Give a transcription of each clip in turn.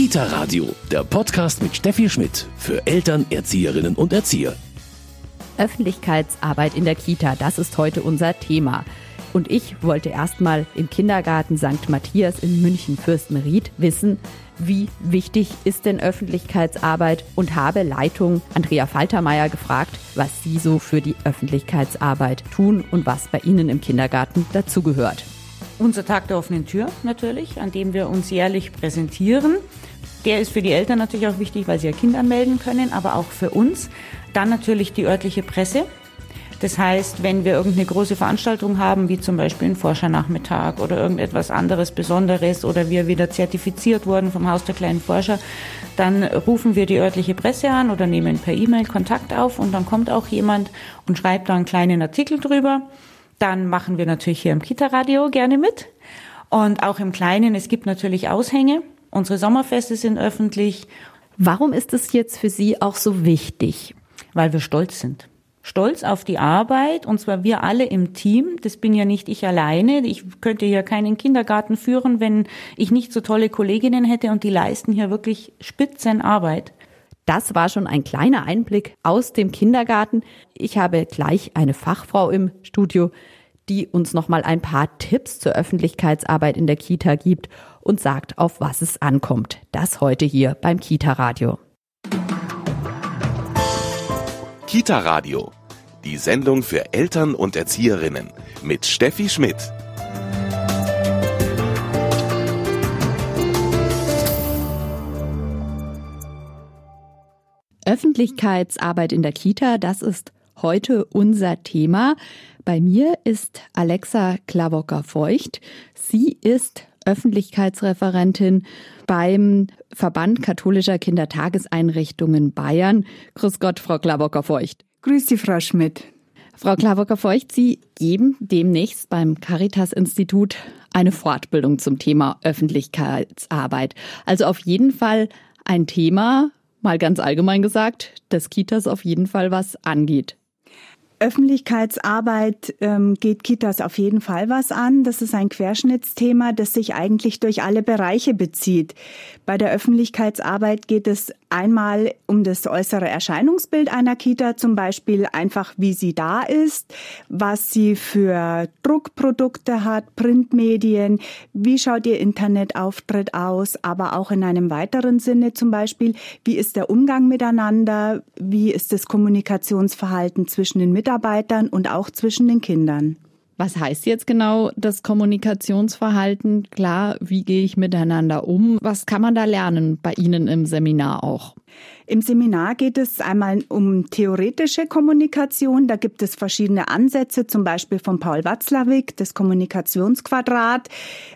Kita Radio, der Podcast mit Steffi Schmidt für Eltern, Erzieherinnen und Erzieher. Öffentlichkeitsarbeit in der Kita, das ist heute unser Thema. Und ich wollte erstmal im Kindergarten St. Matthias in München-Fürstenried wissen, wie wichtig ist denn Öffentlichkeitsarbeit und habe Leitung Andrea Faltermeier gefragt, was sie so für die Öffentlichkeitsarbeit tun und was bei ihnen im Kindergarten dazugehört. Unser Tag der offenen Tür natürlich, an dem wir uns jährlich präsentieren. Der ist für die Eltern natürlich auch wichtig, weil sie ihr Kind anmelden können, aber auch für uns. Dann natürlich die örtliche Presse. Das heißt, wenn wir irgendeine große Veranstaltung haben, wie zum Beispiel einen Forschernachmittag oder irgendetwas anderes Besonderes oder wir wieder zertifiziert wurden vom Haus der kleinen Forscher, dann rufen wir die örtliche Presse an oder nehmen per E-Mail Kontakt auf und dann kommt auch jemand und schreibt da einen kleinen Artikel drüber. Dann machen wir natürlich hier im Kita-Radio gerne mit. Und auch im Kleinen, es gibt natürlich Aushänge. Unsere Sommerfeste sind öffentlich. Warum ist es jetzt für Sie auch so wichtig? Weil wir stolz sind stolz auf die Arbeit und zwar wir alle im Team. Das bin ja nicht ich alleine. Ich könnte ja keinen Kindergarten führen, wenn ich nicht so tolle Kolleginnen hätte und die leisten hier wirklich Spitzenarbeit. Das war schon ein kleiner Einblick aus dem Kindergarten. Ich habe gleich eine Fachfrau im Studio, die uns noch mal ein paar Tipps zur Öffentlichkeitsarbeit in der Kita gibt und sagt, auf was es ankommt. Das heute hier beim Kita Radio. Kita Radio, die Sendung für Eltern und Erzieherinnen mit Steffi Schmidt. Öffentlichkeitsarbeit in der Kita, das ist heute unser Thema. Bei mir ist Alexa Klawocker-Feucht. Sie ist Öffentlichkeitsreferentin beim Verband katholischer Kindertageseinrichtungen Bayern. Grüß Gott, Frau Klawocker-Feucht. Grüß Sie, Frau Schmidt. Frau Klawocker-Feucht, Sie geben demnächst beim Caritas-Institut eine Fortbildung zum Thema Öffentlichkeitsarbeit. Also auf jeden Fall ein Thema, mal ganz allgemein gesagt, das Kitas auf jeden Fall was angeht. Öffentlichkeitsarbeit ähm, geht Kitas auf jeden Fall was an. Das ist ein Querschnittsthema, das sich eigentlich durch alle Bereiche bezieht. Bei der Öffentlichkeitsarbeit geht es einmal um das äußere Erscheinungsbild einer Kita, zum Beispiel einfach, wie sie da ist, was sie für Druckprodukte hat, Printmedien, wie schaut ihr Internetauftritt aus, aber auch in einem weiteren Sinne zum Beispiel, wie ist der Umgang miteinander, wie ist das Kommunikationsverhalten zwischen den Mitarbeitern und auch zwischen den Kindern. Was heißt jetzt genau das Kommunikationsverhalten? Klar, wie gehe ich miteinander um? Was kann man da lernen bei Ihnen im Seminar auch? Im Seminar geht es einmal um theoretische Kommunikation. Da gibt es verschiedene Ansätze, zum Beispiel von Paul Watzlawick, das Kommunikationsquadrat.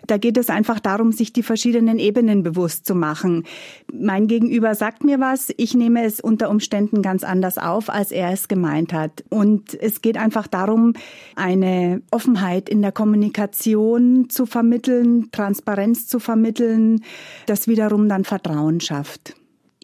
Da geht es einfach darum, sich die verschiedenen Ebenen bewusst zu machen. Mein Gegenüber sagt mir was, ich nehme es unter Umständen ganz anders auf, als er es gemeint hat. Und es geht einfach darum, eine Offenheit in der Kommunikation zu vermitteln, Transparenz zu vermitteln, das wiederum dann Vertrauen schafft.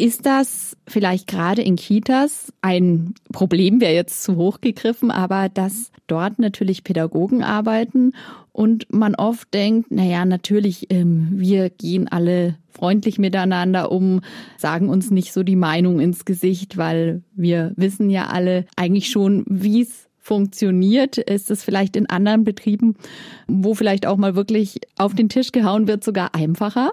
Ist das vielleicht gerade in Kitas ein Problem, wäre jetzt zu hoch gegriffen, aber dass dort natürlich Pädagogen arbeiten und man oft denkt, naja, natürlich, ähm, wir gehen alle freundlich miteinander um, sagen uns nicht so die Meinung ins Gesicht, weil wir wissen ja alle eigentlich schon, wie es funktioniert? Ist es vielleicht in anderen Betrieben, wo vielleicht auch mal wirklich auf den Tisch gehauen wird, sogar einfacher?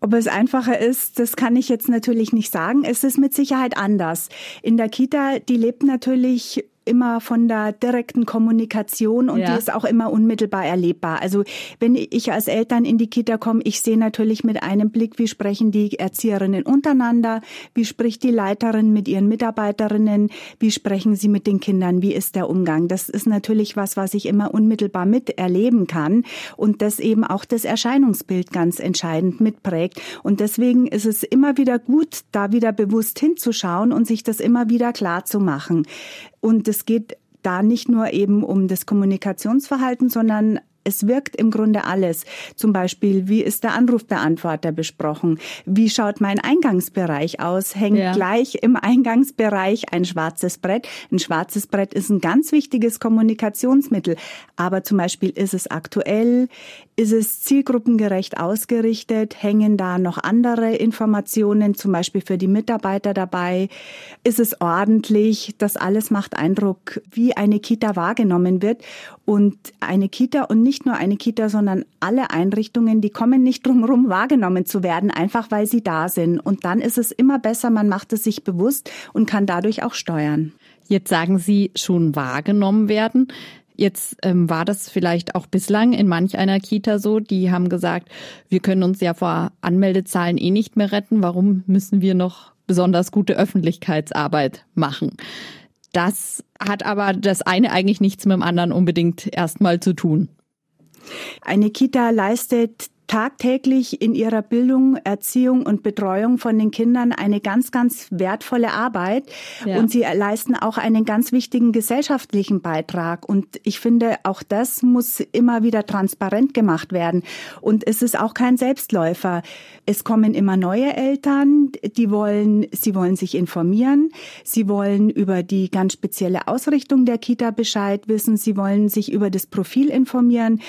Ob es einfacher ist, das kann ich jetzt natürlich nicht sagen. Es ist mit Sicherheit anders. In der Kita, die lebt natürlich immer von der direkten Kommunikation und ja. die ist auch immer unmittelbar erlebbar. Also wenn ich als Eltern in die Kita komme, ich sehe natürlich mit einem Blick, wie sprechen die Erzieherinnen untereinander, wie spricht die Leiterin mit ihren Mitarbeiterinnen, wie sprechen sie mit den Kindern, wie ist der Umgang. Das ist natürlich was, was ich immer unmittelbar miterleben kann und das eben auch das Erscheinungsbild ganz entscheidend mitprägt. Und deswegen ist es immer wieder gut, da wieder bewusst hinzuschauen und sich das immer wieder klar zu machen. Und es geht da nicht nur eben um das Kommunikationsverhalten, sondern es wirkt im Grunde alles. Zum Beispiel, wie ist der Anrufbeantworter besprochen? Wie schaut mein Eingangsbereich aus? Hängt ja. gleich im Eingangsbereich ein schwarzes Brett. Ein schwarzes Brett ist ein ganz wichtiges Kommunikationsmittel. Aber zum Beispiel ist es aktuell? Ist es zielgruppengerecht ausgerichtet? Hängen da noch andere Informationen, zum Beispiel für die Mitarbeiter dabei? Ist es ordentlich? Das alles macht Eindruck, wie eine Kita wahrgenommen wird. Und eine Kita und nicht nur eine Kita, sondern alle Einrichtungen, die kommen nicht drumherum wahrgenommen zu werden, einfach weil sie da sind. Und dann ist es immer besser, man macht es sich bewusst und kann dadurch auch steuern. Jetzt sagen Sie schon wahrgenommen werden. Jetzt ähm, war das vielleicht auch bislang in manch einer Kita so, die haben gesagt, wir können uns ja vor Anmeldezahlen eh nicht mehr retten. Warum müssen wir noch besonders gute Öffentlichkeitsarbeit machen? Das hat aber das eine eigentlich nichts mit dem anderen unbedingt erstmal zu tun. Eine Kita leistet tagtäglich in ihrer Bildung, Erziehung und Betreuung von den Kindern eine ganz, ganz wertvolle Arbeit. Ja. Und sie leisten auch einen ganz wichtigen gesellschaftlichen Beitrag. Und ich finde, auch das muss immer wieder transparent gemacht werden. Und es ist auch kein Selbstläufer. Es kommen immer neue Eltern, die wollen, sie wollen sich informieren. Sie wollen über die ganz spezielle Ausrichtung der Kita Bescheid wissen. Sie wollen sich über das Profil informieren.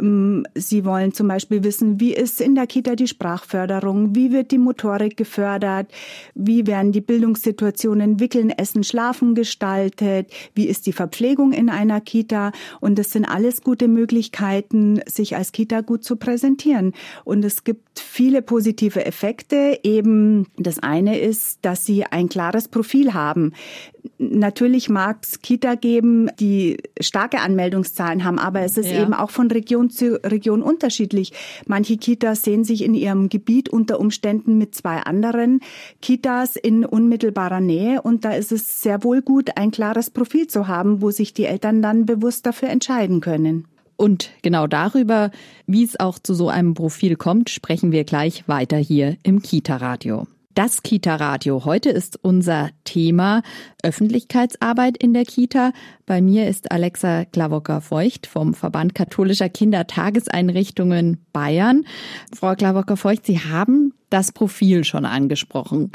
Mm, sie wollen zum Beispiel wissen, wie ist in der Kita die Sprachförderung? Wie wird die Motorik gefördert? Wie werden die Bildungssituationen Wickeln, Essen, Schlafen gestaltet? Wie ist die Verpflegung in einer Kita? Und das sind alles gute Möglichkeiten, sich als Kita gut zu präsentieren. Und es gibt viele positive Effekte. Eben das eine ist, dass sie ein klares Profil haben. Natürlich mag es Kita geben, die starke Anmeldungszahlen haben, aber es ist ja. eben auch von Region zu Region unterschiedlich. Manche Kitas sehen sich in ihrem Gebiet unter Umständen mit zwei anderen Kitas in unmittelbarer Nähe und da ist es sehr wohl gut, ein klares Profil zu haben, wo sich die Eltern dann bewusst dafür entscheiden können. Und genau darüber, wie es auch zu so einem Profil kommt, sprechen wir gleich weiter hier im Kita-Radio. Das Kita-Radio. Heute ist unser Thema Öffentlichkeitsarbeit in der Kita. Bei mir ist Alexa Klawocker-Feucht vom Verband katholischer Kindertageseinrichtungen Bayern. Frau Klawocker-Feucht, Sie haben das Profil schon angesprochen.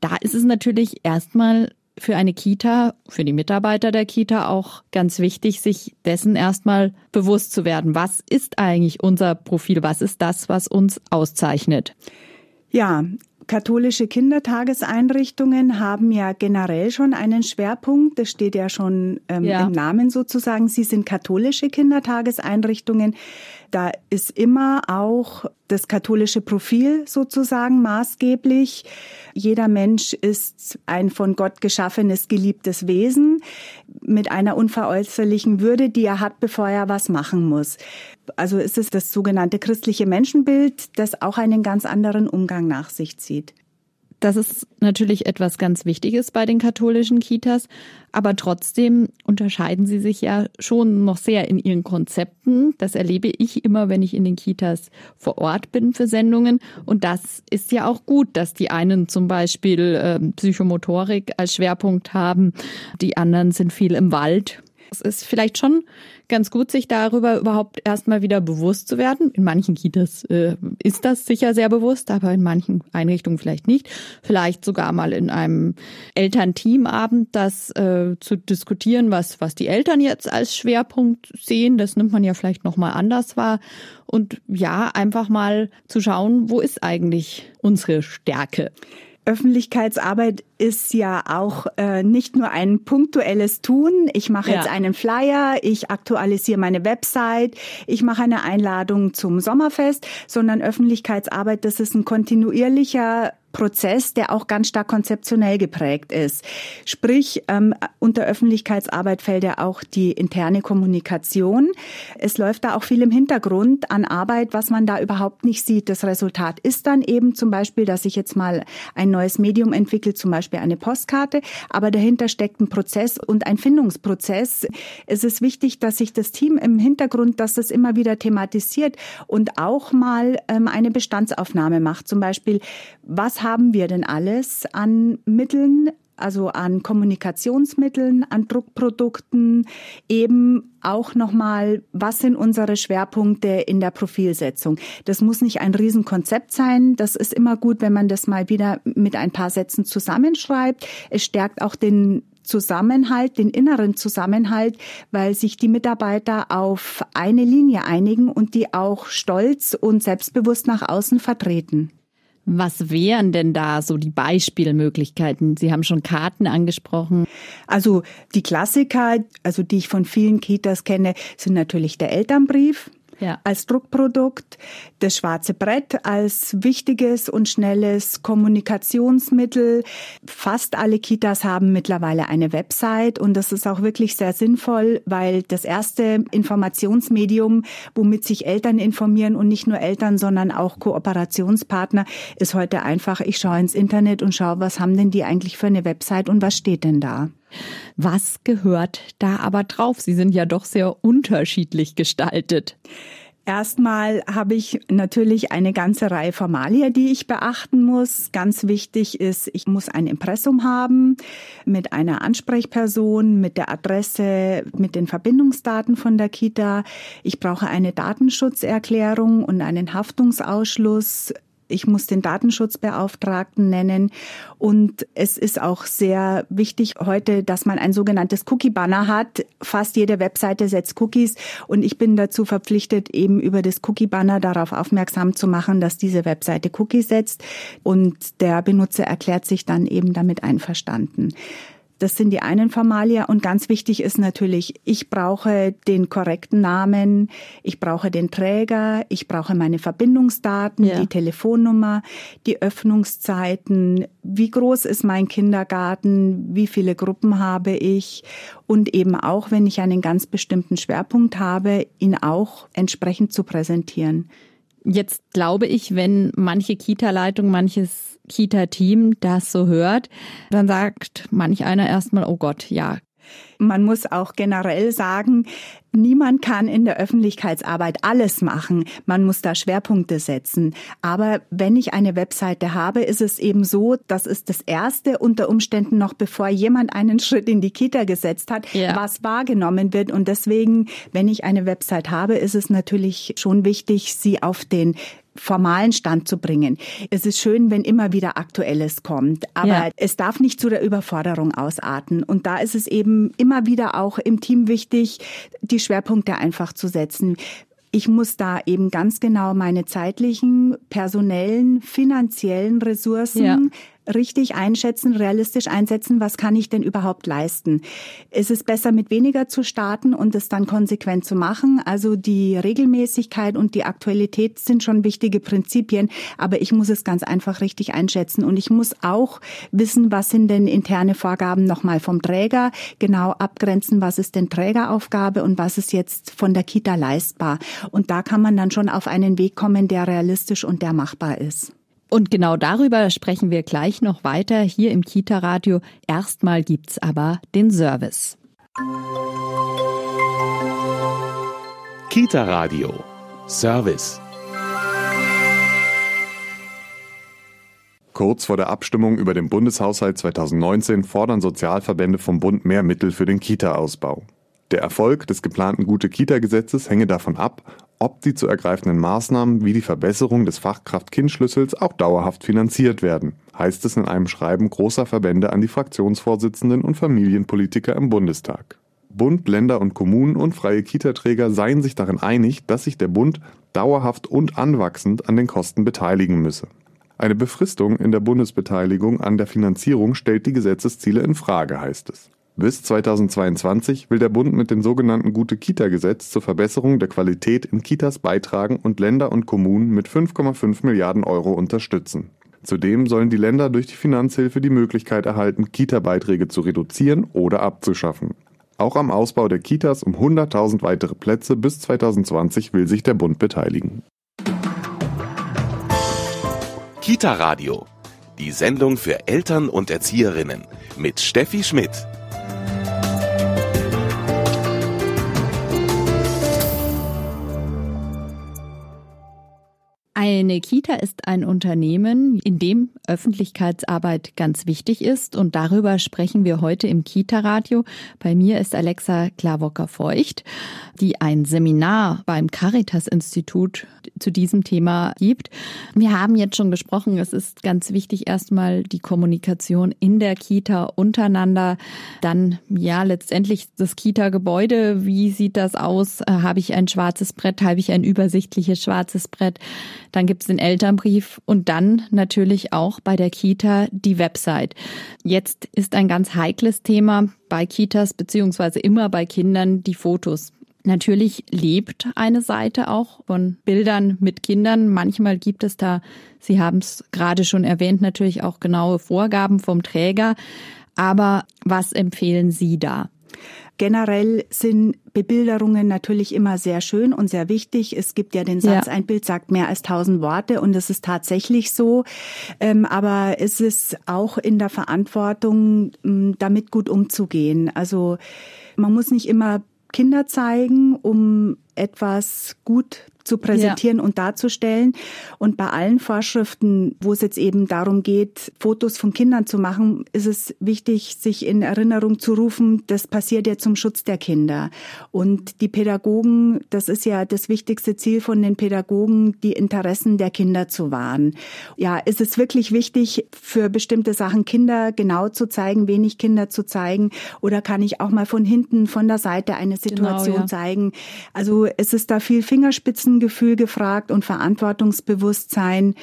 Da ist es natürlich erstmal für eine Kita, für die Mitarbeiter der Kita auch ganz wichtig, sich dessen erstmal bewusst zu werden. Was ist eigentlich unser Profil? Was ist das, was uns auszeichnet? Ja, Katholische Kindertageseinrichtungen haben ja generell schon einen Schwerpunkt. Das steht ja schon ähm, ja. im Namen sozusagen. Sie sind katholische Kindertageseinrichtungen. Da ist immer auch das katholische Profil sozusagen maßgeblich. Jeder Mensch ist ein von Gott geschaffenes, geliebtes Wesen mit einer unveräußerlichen Würde, die er hat, bevor er was machen muss. Also ist es das sogenannte christliche Menschenbild, das auch einen ganz anderen Umgang nach sich zieht. Das ist natürlich etwas ganz Wichtiges bei den katholischen Kitas, aber trotzdem unterscheiden sie sich ja schon noch sehr in ihren Konzepten. Das erlebe ich immer, wenn ich in den Kitas vor Ort bin für Sendungen. Und das ist ja auch gut, dass die einen zum Beispiel äh, Psychomotorik als Schwerpunkt haben, die anderen sind viel im Wald. Es ist vielleicht schon ganz gut, sich darüber überhaupt erstmal wieder bewusst zu werden. In manchen Kitas äh, ist das sicher sehr bewusst, aber in manchen Einrichtungen vielleicht nicht. Vielleicht sogar mal in einem Elternteamabend das äh, zu diskutieren, was, was die Eltern jetzt als Schwerpunkt sehen. Das nimmt man ja vielleicht nochmal anders wahr. Und ja, einfach mal zu schauen, wo ist eigentlich unsere Stärke? Öffentlichkeitsarbeit ist ja auch äh, nicht nur ein punktuelles Tun. Ich mache ja. jetzt einen Flyer, ich aktualisiere meine Website, ich mache eine Einladung zum Sommerfest, sondern Öffentlichkeitsarbeit, das ist ein kontinuierlicher Prozess, der auch ganz stark konzeptionell geprägt ist. Sprich, ähm, unter Öffentlichkeitsarbeit fällt ja auch die interne Kommunikation. Es läuft da auch viel im Hintergrund an Arbeit, was man da überhaupt nicht sieht. Das Resultat ist dann eben zum Beispiel, dass ich jetzt mal ein neues Medium entwickle, zum Beispiel eine Postkarte, aber dahinter steckt ein Prozess und ein Findungsprozess. Es ist wichtig, dass sich das Team im Hintergrund, dass das immer wieder thematisiert und auch mal ähm, eine Bestandsaufnahme macht. Zum Beispiel, was haben wir denn alles an Mitteln, also an Kommunikationsmitteln, an Druckprodukten, eben auch nochmal, was sind unsere Schwerpunkte in der Profilsetzung. Das muss nicht ein Riesenkonzept sein. Das ist immer gut, wenn man das mal wieder mit ein paar Sätzen zusammenschreibt. Es stärkt auch den Zusammenhalt, den inneren Zusammenhalt, weil sich die Mitarbeiter auf eine Linie einigen und die auch stolz und selbstbewusst nach außen vertreten. Was wären denn da so die Beispielmöglichkeiten? Sie haben schon Karten angesprochen. Also die Klassiker, also die ich von vielen Kitas kenne, sind natürlich der Elternbrief ja. als Druckprodukt, das schwarze Brett als wichtiges und schnelles Kommunikationsmittel. Fast alle Kitas haben mittlerweile eine Website und das ist auch wirklich sehr sinnvoll, weil das erste Informationsmedium, womit sich Eltern informieren und nicht nur Eltern, sondern auch Kooperationspartner, ist heute einfach, ich schaue ins Internet und schaue, was haben denn die eigentlich für eine Website und was steht denn da? Was gehört da aber drauf? Sie sind ja doch sehr unterschiedlich gestaltet. Erstmal habe ich natürlich eine ganze Reihe Formalia, die ich beachten muss. Ganz wichtig ist, ich muss ein Impressum haben mit einer Ansprechperson, mit der Adresse, mit den Verbindungsdaten von der Kita. Ich brauche eine Datenschutzerklärung und einen Haftungsausschluss ich muss den Datenschutzbeauftragten nennen. Und es ist auch sehr wichtig heute, dass man ein sogenanntes Cookie-Banner hat. Fast jede Webseite setzt Cookies. Und ich bin dazu verpflichtet, eben über das Cookie-Banner darauf aufmerksam zu machen, dass diese Webseite Cookies setzt. Und der Benutzer erklärt sich dann eben damit einverstanden. Das sind die einen Formalia. Und ganz wichtig ist natürlich, ich brauche den korrekten Namen, ich brauche den Träger, ich brauche meine Verbindungsdaten, ja. die Telefonnummer, die Öffnungszeiten, wie groß ist mein Kindergarten, wie viele Gruppen habe ich und eben auch, wenn ich einen ganz bestimmten Schwerpunkt habe, ihn auch entsprechend zu präsentieren. Jetzt glaube ich, wenn manche Kita-Leitung, manches Kita-Team das so hört, dann sagt manch einer erstmal, oh Gott, ja, man muss auch generell sagen, niemand kann in der Öffentlichkeitsarbeit alles machen. Man muss da Schwerpunkte setzen. Aber wenn ich eine Webseite habe, ist es eben so, das ist das Erste unter Umständen noch, bevor jemand einen Schritt in die Kita gesetzt hat, ja. was wahrgenommen wird. Und deswegen, wenn ich eine Website habe, ist es natürlich schon wichtig, sie auf den formalen Stand zu bringen. Es ist schön, wenn immer wieder Aktuelles kommt, aber ja. es darf nicht zu der Überforderung ausarten. Und da ist es eben immer wieder auch im Team wichtig, die Schwerpunkte einfach zu setzen. Ich muss da eben ganz genau meine zeitlichen, personellen, finanziellen Ressourcen ja richtig einschätzen, realistisch einsetzen, was kann ich denn überhaupt leisten. Es ist besser, mit weniger zu starten und es dann konsequent zu machen. Also die Regelmäßigkeit und die Aktualität sind schon wichtige Prinzipien, aber ich muss es ganz einfach richtig einschätzen und ich muss auch wissen, was sind denn interne Vorgaben nochmal vom Träger, genau abgrenzen, was ist denn Trägeraufgabe und was ist jetzt von der Kita leistbar. Und da kann man dann schon auf einen Weg kommen, der realistisch und der machbar ist. Und genau darüber sprechen wir gleich noch weiter hier im Kita-Radio. Erstmal gibt's aber den Service. Kita-Radio. Service. Kurz vor der Abstimmung über den Bundeshaushalt 2019 fordern Sozialverbände vom Bund mehr Mittel für den Kita-Ausbau. Der Erfolg des geplanten Gute-Kita-Gesetzes hänge davon ab, ob die zu ergreifenden Maßnahmen wie die Verbesserung des Fachkraft-Kind-Schlüssels auch dauerhaft finanziert werden, heißt es in einem Schreiben großer Verbände an die Fraktionsvorsitzenden und Familienpolitiker im Bundestag. Bund, Länder und Kommunen und freie Kitaträger seien sich darin einig, dass sich der Bund dauerhaft und anwachsend an den Kosten beteiligen müsse. Eine Befristung in der Bundesbeteiligung an der Finanzierung stellt die Gesetzesziele in Frage, heißt es. Bis 2022 will der Bund mit dem sogenannten Gute-Kita-Gesetz zur Verbesserung der Qualität in Kitas beitragen und Länder und Kommunen mit 5,5 Milliarden Euro unterstützen. Zudem sollen die Länder durch die Finanzhilfe die Möglichkeit erhalten, Kita-Beiträge zu reduzieren oder abzuschaffen. Auch am Ausbau der Kitas um 100.000 weitere Plätze bis 2020 will sich der Bund beteiligen. Kita Radio, die Sendung für Eltern und Erzieherinnen mit Steffi Schmidt. Bye. Eine Kita ist ein Unternehmen, in dem Öffentlichkeitsarbeit ganz wichtig ist und darüber sprechen wir heute im Kita-Radio. Bei mir ist Alexa Klawocker-Feucht, die ein Seminar beim Caritas-Institut zu diesem Thema gibt. Wir haben jetzt schon gesprochen, es ist ganz wichtig erstmal die Kommunikation in der Kita untereinander. Dann ja letztendlich das Kita-Gebäude. Wie sieht das aus? Äh, habe ich ein schwarzes Brett? Habe ich ein übersichtliches schwarzes Brett? Dann gibt es den Elternbrief und dann natürlich auch bei der Kita die Website. Jetzt ist ein ganz heikles Thema bei Kitas beziehungsweise immer bei Kindern die Fotos. Natürlich lebt eine Seite auch von Bildern mit Kindern. Manchmal gibt es da, Sie haben es gerade schon erwähnt, natürlich auch genaue Vorgaben vom Träger. Aber was empfehlen Sie da? Generell sind Bebilderungen natürlich immer sehr schön und sehr wichtig. Es gibt ja den Satz, ja. ein Bild sagt mehr als tausend Worte und das ist tatsächlich so. Ähm, aber es ist auch in der Verantwortung, damit gut umzugehen. Also man muss nicht immer Kinder zeigen, um etwas gut zu präsentieren ja. und darzustellen. Und bei allen Vorschriften, wo es jetzt eben darum geht, Fotos von Kindern zu machen, ist es wichtig, sich in Erinnerung zu rufen, das passiert ja zum Schutz der Kinder. Und die Pädagogen, das ist ja das wichtigste Ziel von den Pädagogen, die Interessen der Kinder zu wahren. Ja, ist es wirklich wichtig, für bestimmte Sachen Kinder genau zu zeigen, wenig Kinder zu zeigen? Oder kann ich auch mal von hinten, von der Seite eine genau, Situation genau, ja. zeigen? Also es ist da viel Fingerspitzen Gefühl gefragt und Verantwortungsbewusstsein.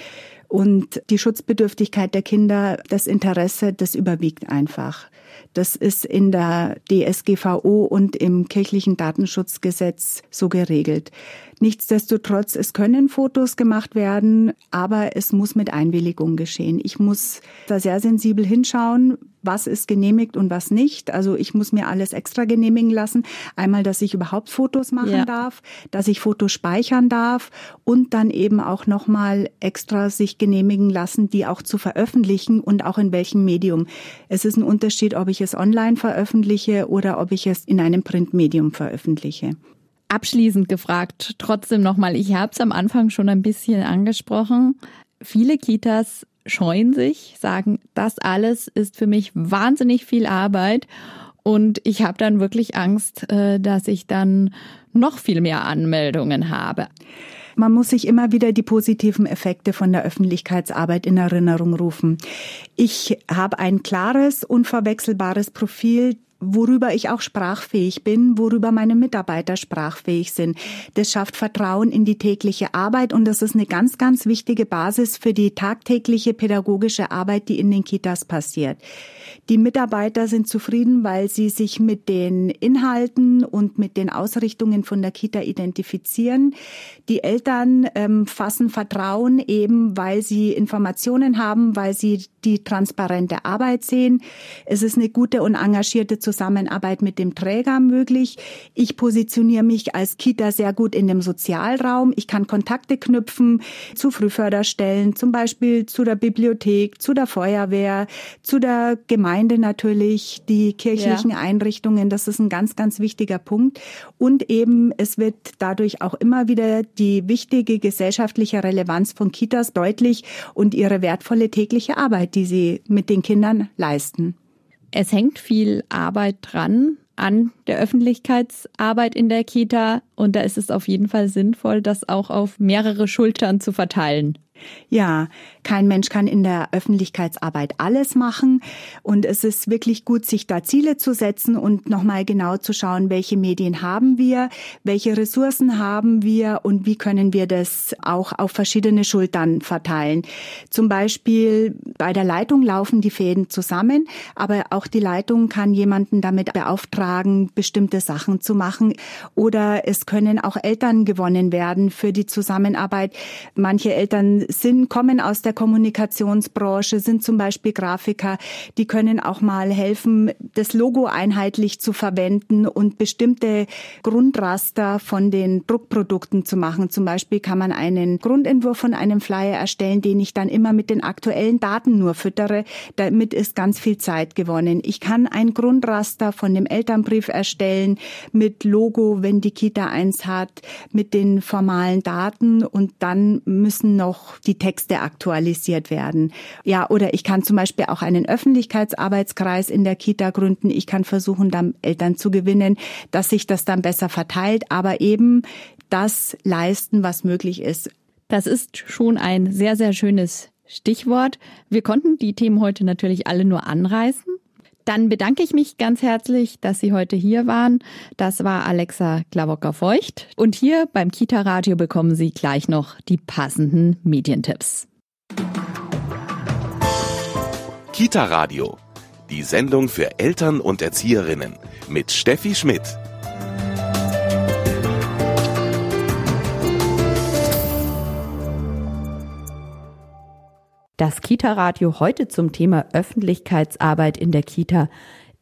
Und die Schutzbedürftigkeit der Kinder, das Interesse, das überwiegt einfach. Das ist in der DSGVO und im kirchlichen Datenschutzgesetz so geregelt. Nichtsdestotrotz, es können Fotos gemacht werden, aber es muss mit Einwilligung geschehen. Ich muss da sehr sensibel hinschauen, was ist genehmigt und was nicht. Also ich muss mir alles extra genehmigen lassen. Einmal, dass ich überhaupt Fotos machen ja. darf, dass ich Fotos speichern darf und dann eben auch nochmal extra sich genehmigen lassen, die auch zu veröffentlichen und auch in welchem Medium. Es ist ein Unterschied, ob ich es online veröffentliche oder ob ich es in einem Printmedium veröffentliche. Abschließend gefragt, trotzdem nochmal, ich habe es am Anfang schon ein bisschen angesprochen. Viele Kitas scheuen sich, sagen, das alles ist für mich wahnsinnig viel Arbeit und ich habe dann wirklich Angst, äh, dass ich dann noch viel mehr Anmeldungen habe. Man muss sich immer wieder die positiven Effekte von der Öffentlichkeitsarbeit in Erinnerung rufen. Ich habe ein klares, unverwechselbares Profil worüber ich auch sprachfähig bin, worüber meine Mitarbeiter sprachfähig sind. Das schafft Vertrauen in die tägliche Arbeit und das ist eine ganz, ganz wichtige Basis für die tagtägliche pädagogische Arbeit, die in den Kitas passiert. Die Mitarbeiter sind zufrieden, weil sie sich mit den Inhalten und mit den Ausrichtungen von der Kita identifizieren. Die Eltern ähm, fassen Vertrauen eben, weil sie Informationen haben, weil sie die transparente Arbeit sehen. Es ist eine gute und engagierte Zusammenarbeit mit dem Träger möglich. Ich positioniere mich als Kita sehr gut in dem Sozialraum. Ich kann Kontakte knüpfen zu Frühförderstellen, zum Beispiel zu der Bibliothek, zu der Feuerwehr, zu der Gemeinde natürlich, die kirchlichen ja. Einrichtungen. Das ist ein ganz, ganz wichtiger Punkt. Und eben, es wird dadurch auch immer wieder die wichtige gesellschaftliche Relevanz von Kitas deutlich und ihre wertvolle tägliche Arbeit, die sie mit den Kindern leisten. Es hängt viel Arbeit dran an der Öffentlichkeitsarbeit in der Kita und da ist es auf jeden Fall sinnvoll, das auch auf mehrere Schultern zu verteilen. Ja, kein Mensch kann in der Öffentlichkeitsarbeit alles machen. Und es ist wirklich gut, sich da Ziele zu setzen und nochmal genau zu schauen, welche Medien haben wir, welche Ressourcen haben wir und wie können wir das auch auf verschiedene Schultern verteilen. Zum Beispiel bei der Leitung laufen die Fäden zusammen, aber auch die Leitung kann jemanden damit beauftragen, bestimmte Sachen zu machen. Oder es können auch Eltern gewonnen werden für die Zusammenarbeit. Manche Eltern sind, kommen aus der Kommunikationsbranche, sind zum Beispiel Grafiker, die können auch mal helfen, das Logo einheitlich zu verwenden und bestimmte Grundraster von den Druckprodukten zu machen. Zum Beispiel kann man einen Grundentwurf von einem Flyer erstellen, den ich dann immer mit den aktuellen Daten nur füttere. Damit ist ganz viel Zeit gewonnen. Ich kann ein Grundraster von dem Elternbrief erstellen mit Logo, wenn die Kita eins hat, mit den formalen Daten und dann müssen noch die Texte aktualisiert werden. Ja, oder ich kann zum Beispiel auch einen Öffentlichkeitsarbeitskreis in der Kita gründen. Ich kann versuchen, dann Eltern zu gewinnen, dass sich das dann besser verteilt, aber eben das leisten, was möglich ist. Das ist schon ein sehr, sehr schönes Stichwort. Wir konnten die Themen heute natürlich alle nur anreißen. Dann bedanke ich mich ganz herzlich, dass Sie heute hier waren. Das war Alexa Klawocker-Feucht. Und hier beim Kita-Radio bekommen Sie gleich noch die passenden Medientipps. Kita-Radio. Die Sendung für Eltern und Erzieherinnen mit Steffi Schmidt. Das Kita-Radio heute zum Thema Öffentlichkeitsarbeit in der Kita.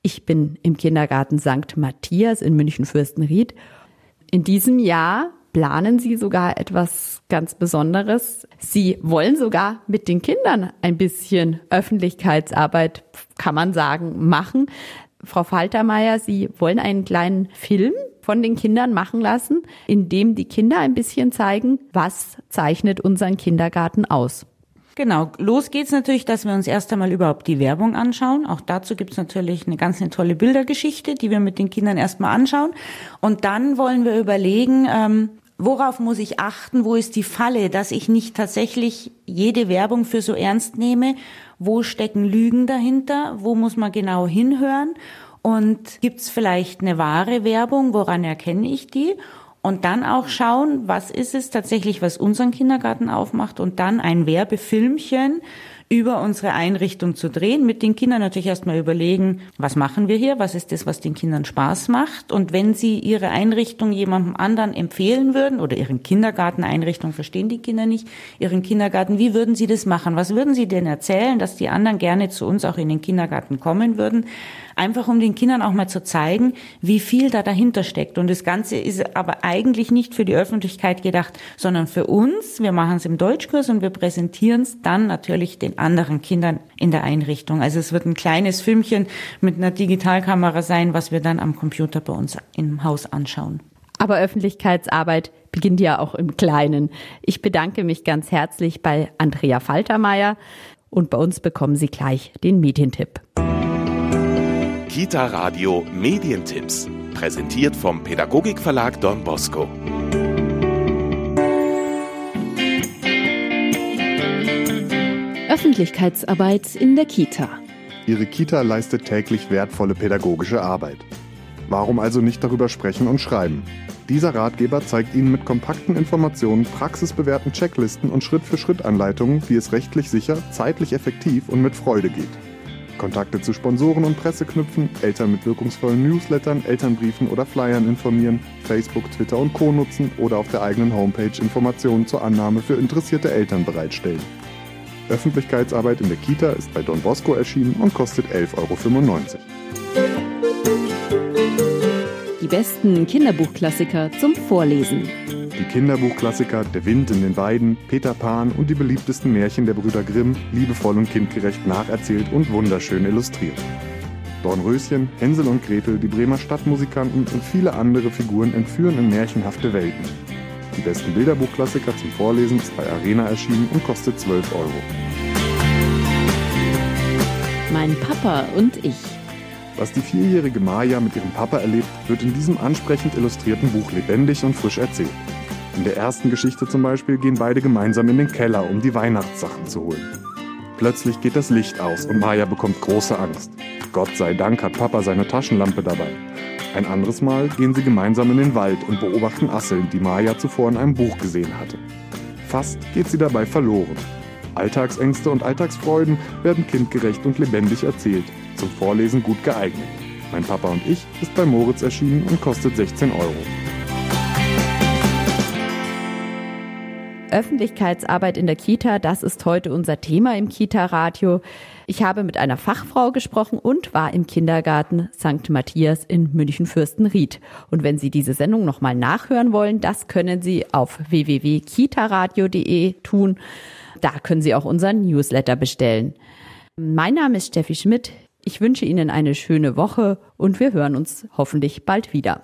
Ich bin im Kindergarten St. Matthias in München-Fürstenried. In diesem Jahr planen Sie sogar etwas ganz Besonderes. Sie wollen sogar mit den Kindern ein bisschen Öffentlichkeitsarbeit, kann man sagen, machen. Frau Faltermeier, Sie wollen einen kleinen Film von den Kindern machen lassen, in dem die Kinder ein bisschen zeigen, was zeichnet unseren Kindergarten aus. Genau, los geht's natürlich, dass wir uns erst einmal überhaupt die Werbung anschauen. Auch dazu gibt's natürlich eine ganz eine tolle Bildergeschichte, die wir mit den Kindern erstmal anschauen. Und dann wollen wir überlegen, ähm, worauf muss ich achten, wo ist die Falle, dass ich nicht tatsächlich jede Werbung für so ernst nehme, wo stecken Lügen dahinter, wo muss man genau hinhören und gibt's vielleicht eine wahre Werbung, woran erkenne ich die? Und dann auch schauen, was ist es tatsächlich, was unseren Kindergarten aufmacht und dann ein Werbefilmchen über unsere Einrichtung zu drehen, mit den Kindern natürlich erstmal überlegen, was machen wir hier, was ist das, was den Kindern Spaß macht und wenn sie ihre Einrichtung jemandem anderen empfehlen würden oder ihren Kindergarteneinrichtung, verstehen die Kinder nicht, ihren Kindergarten, wie würden sie das machen? Was würden sie denn erzählen, dass die anderen gerne zu uns auch in den Kindergarten kommen würden? Einfach um den Kindern auch mal zu zeigen, wie viel da dahinter steckt. Und das Ganze ist aber eigentlich nicht für die Öffentlichkeit gedacht, sondern für uns. Wir machen es im Deutschkurs und wir präsentieren es dann natürlich den anderen Kindern in der Einrichtung. Also es wird ein kleines Filmchen mit einer Digitalkamera sein, was wir dann am Computer bei uns im Haus anschauen. Aber Öffentlichkeitsarbeit beginnt ja auch im Kleinen. Ich bedanke mich ganz herzlich bei Andrea Faltermeier und bei uns bekommen Sie gleich den Medientipp. Kita Radio Medientipps. Präsentiert vom Pädagogikverlag Don Bosco. Öffentlichkeitsarbeit in der Kita. Ihre Kita leistet täglich wertvolle pädagogische Arbeit. Warum also nicht darüber sprechen und schreiben? Dieser Ratgeber zeigt Ihnen mit kompakten Informationen, praxisbewährten Checklisten und Schritt-für-Schritt-Anleitungen, wie es rechtlich sicher, zeitlich effektiv und mit Freude geht. Kontakte zu Sponsoren und Presse knüpfen, Eltern mit wirkungsvollen Newslettern, Elternbriefen oder Flyern informieren, Facebook, Twitter und Co. nutzen oder auf der eigenen Homepage Informationen zur Annahme für interessierte Eltern bereitstellen. Öffentlichkeitsarbeit in der Kita ist bei Don Bosco erschienen und kostet 11,95 Euro. Die besten Kinderbuchklassiker zum Vorlesen. Die Kinderbuchklassiker Der Wind in den Weiden, Peter Pan und die beliebtesten Märchen der Brüder Grimm liebevoll und kindgerecht nacherzählt und wunderschön illustriert. Dornröschen, Hänsel und Gretel, die Bremer Stadtmusikanten und viele andere Figuren entführen in märchenhafte Welten. Die besten Bilderbuchklassiker zum Vorlesen ist bei Arena erschienen und kostet 12 Euro. Mein Papa und ich. Was die vierjährige Maya mit ihrem Papa erlebt, wird in diesem ansprechend illustrierten Buch lebendig und frisch erzählt. In der ersten Geschichte zum Beispiel gehen beide gemeinsam in den Keller, um die Weihnachtssachen zu holen. Plötzlich geht das Licht aus und Maya bekommt große Angst. Gott sei Dank hat Papa seine Taschenlampe dabei. Ein anderes Mal gehen sie gemeinsam in den Wald und beobachten Asseln, die Maya zuvor in einem Buch gesehen hatte. Fast geht sie dabei verloren. Alltagsängste und Alltagsfreuden werden kindgerecht und lebendig erzählt, zum Vorlesen gut geeignet. Mein Papa und ich ist bei Moritz erschienen und kostet 16 Euro. Öffentlichkeitsarbeit in der Kita, das ist heute unser Thema im Kita-Radio. Ich habe mit einer Fachfrau gesprochen und war im Kindergarten St. Matthias in München-Fürstenried. Und wenn Sie diese Sendung nochmal nachhören wollen, das können Sie auf www.kitaradio.de tun. Da können Sie auch unseren Newsletter bestellen. Mein Name ist Steffi Schmidt. Ich wünsche Ihnen eine schöne Woche und wir hören uns hoffentlich bald wieder.